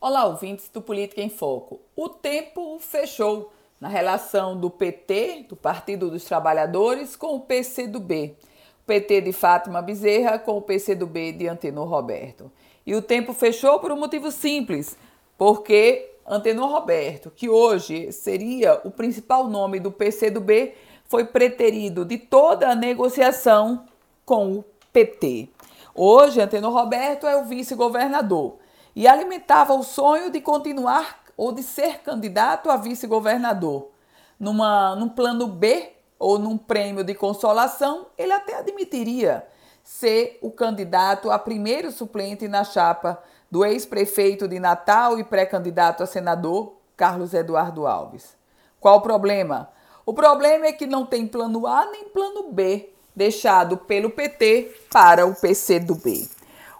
Olá, ouvintes do Política em Foco. O tempo fechou na relação do PT, do Partido dos Trabalhadores, com o PCdoB. O PT de Fátima Bezerra com o PCdoB de Antenor Roberto. E o tempo fechou por um motivo simples, porque Antenor Roberto, que hoje seria o principal nome do PCdoB, foi preterido de toda a negociação com o PT. Hoje, Antenor Roberto é o vice-governador e alimentava o sonho de continuar ou de ser candidato a vice-governador. Num plano B ou num prêmio de consolação, ele até admitiria ser o candidato a primeiro suplente na chapa do ex-prefeito de Natal e pré-candidato a senador, Carlos Eduardo Alves. Qual o problema? O problema é que não tem plano A nem plano B, deixado pelo PT para o PCdoB.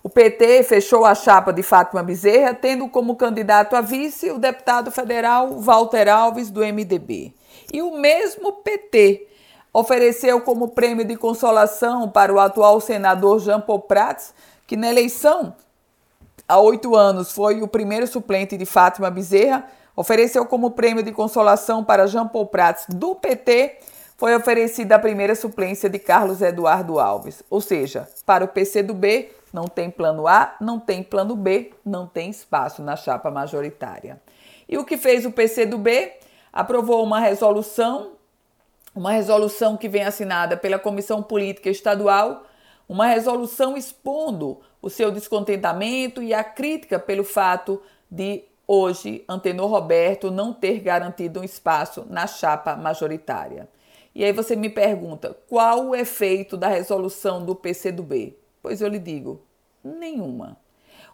O PT fechou a chapa de Fátima Bezerra, tendo como candidato a vice o deputado federal Walter Alves, do MDB. E o mesmo PT ofereceu como prêmio de consolação para o atual senador Jean Paul Prats, que na eleição há oito anos foi o primeiro suplente de Fátima Bezerra, ofereceu como prêmio de consolação para Jean Paul Prats, do PT, foi oferecida a primeira suplência de Carlos Eduardo Alves. Ou seja, para o PCdoB, não tem plano A, não tem plano B, não tem espaço na chapa majoritária. E o que fez o PCdoB? Aprovou uma resolução, uma resolução que vem assinada pela Comissão Política Estadual, uma resolução expondo o seu descontentamento e a crítica pelo fato de hoje Antenor Roberto não ter garantido um espaço na chapa majoritária. E aí você me pergunta, qual o efeito da resolução do PCdoB? Pois eu lhe digo, nenhuma.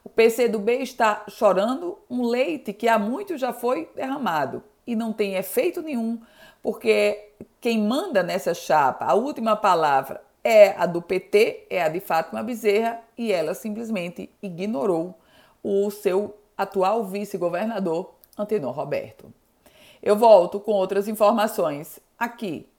O PCdoB está chorando um leite que há muito já foi derramado e não tem efeito nenhum, porque quem manda nessa chapa, a última palavra é a do PT, é a de Fátima Bezerra, e ela simplesmente ignorou o seu atual vice-governador, Antenor Roberto. Eu volto com outras informações aqui